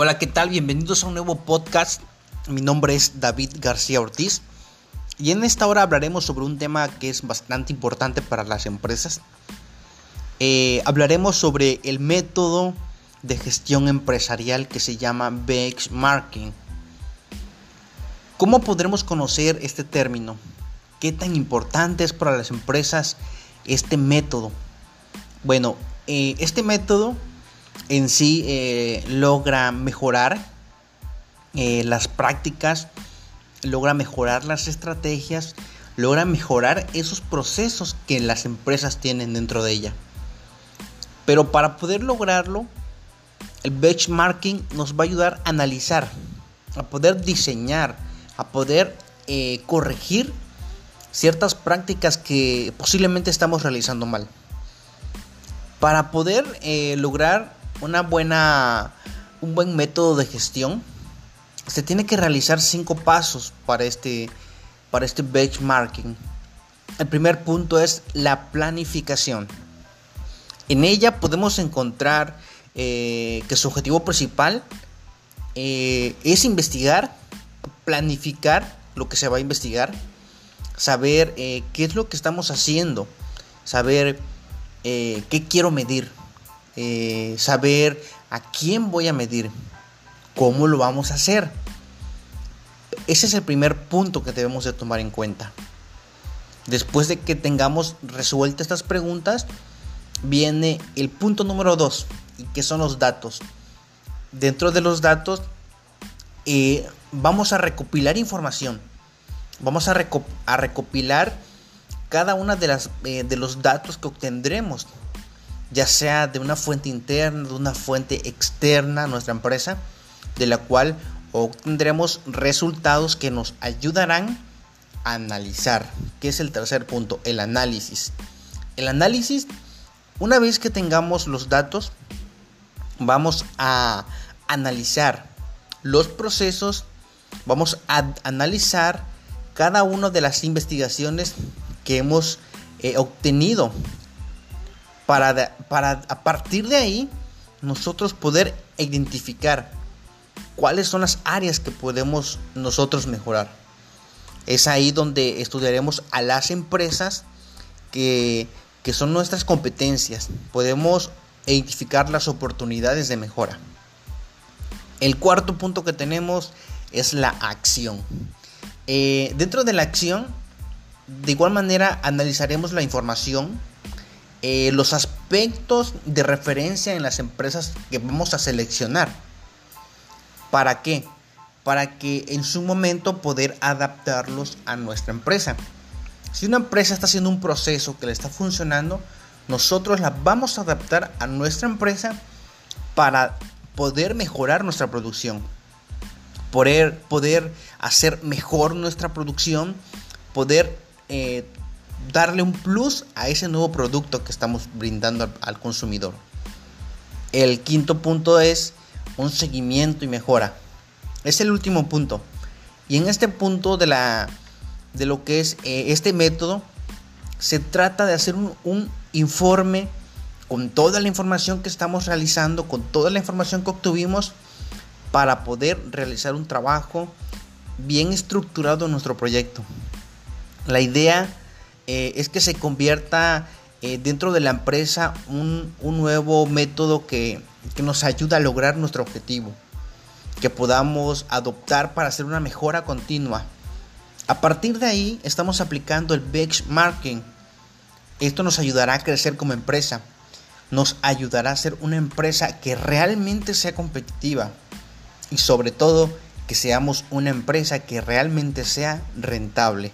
Hola, ¿qué tal? Bienvenidos a un nuevo podcast. Mi nombre es David García Ortiz y en esta hora hablaremos sobre un tema que es bastante importante para las empresas. Eh, hablaremos sobre el método de gestión empresarial que se llama benchmarking. ¿Cómo podremos conocer este término? ¿Qué tan importante es para las empresas este método? Bueno, eh, este método en sí eh, logra mejorar eh, las prácticas, logra mejorar las estrategias, logra mejorar esos procesos que las empresas tienen dentro de ella. Pero para poder lograrlo, el benchmarking nos va a ayudar a analizar, a poder diseñar, a poder eh, corregir ciertas prácticas que posiblemente estamos realizando mal. Para poder lograr una buena, un buen método de gestión, se tiene que realizar cinco pasos para este, para este benchmarking. El primer punto es la planificación. En ella podemos encontrar eh, que su objetivo principal eh, es investigar, planificar lo que se va a investigar, saber eh, qué es lo que estamos haciendo, saber qué quiero medir, eh, saber a quién voy a medir, cómo lo vamos a hacer. Ese es el primer punto que debemos de tomar en cuenta. Después de que tengamos resueltas estas preguntas, viene el punto número dos, y que son los datos. Dentro de los datos, eh, vamos a recopilar información. Vamos a, recopilar cada una eh, de los datos que obtendremos ya sea de una fuente interna, de una fuente externa a nuestra empresa, de la cual obtendremos resultados que nos ayudarán a analizar, que es el tercer punto, el análisis. El análisis, una vez que tengamos los datos, vamos a analizar los procesos, vamos a analizar cada una de las investigaciones que hemos eh, obtenido para, para a partir de ahí nosotros poder identificar cuáles son las áreas que podemos nosotros mejorar. Es ahí donde estudiaremos a las empresas que, que son nuestras competencias. Podemos identificar las oportunidades de mejora. El cuarto punto que tenemos es la acción. Eh, dentro de la acción, de igual manera analizaremos la información eh, los aspectos de referencia en las empresas que vamos a seleccionar. ¿Para qué? Para que en su momento poder adaptarlos a nuestra empresa. Si una empresa está haciendo un proceso que le está funcionando, nosotros la vamos a adaptar a nuestra empresa para poder mejorar nuestra producción. Poder, poder hacer mejor nuestra producción, poder eh, darle un plus a ese nuevo producto que estamos brindando al, consumidor. El quinto punto es un seguimiento y mejora. Es el último punto. Y en este punto de, la, de lo que es eh, este método, se trata de hacer un, un informe con toda la información que estamos realizando, con toda la información que obtuvimos, para poder realizar un trabajo bien estructurado en nuestro proyecto. La idea eh, es que se convierta eh, dentro de la empresa un, nuevo método que, que, nos ayuda a lograr nuestro objetivo, que podamos adoptar para hacer una mejora continua. A partir de ahí estamos aplicando el benchmarking. Esto nos ayudará a crecer como empresa, nos ayudará a ser una empresa que realmente sea competitiva y sobre todo que seamos una empresa que realmente sea rentable.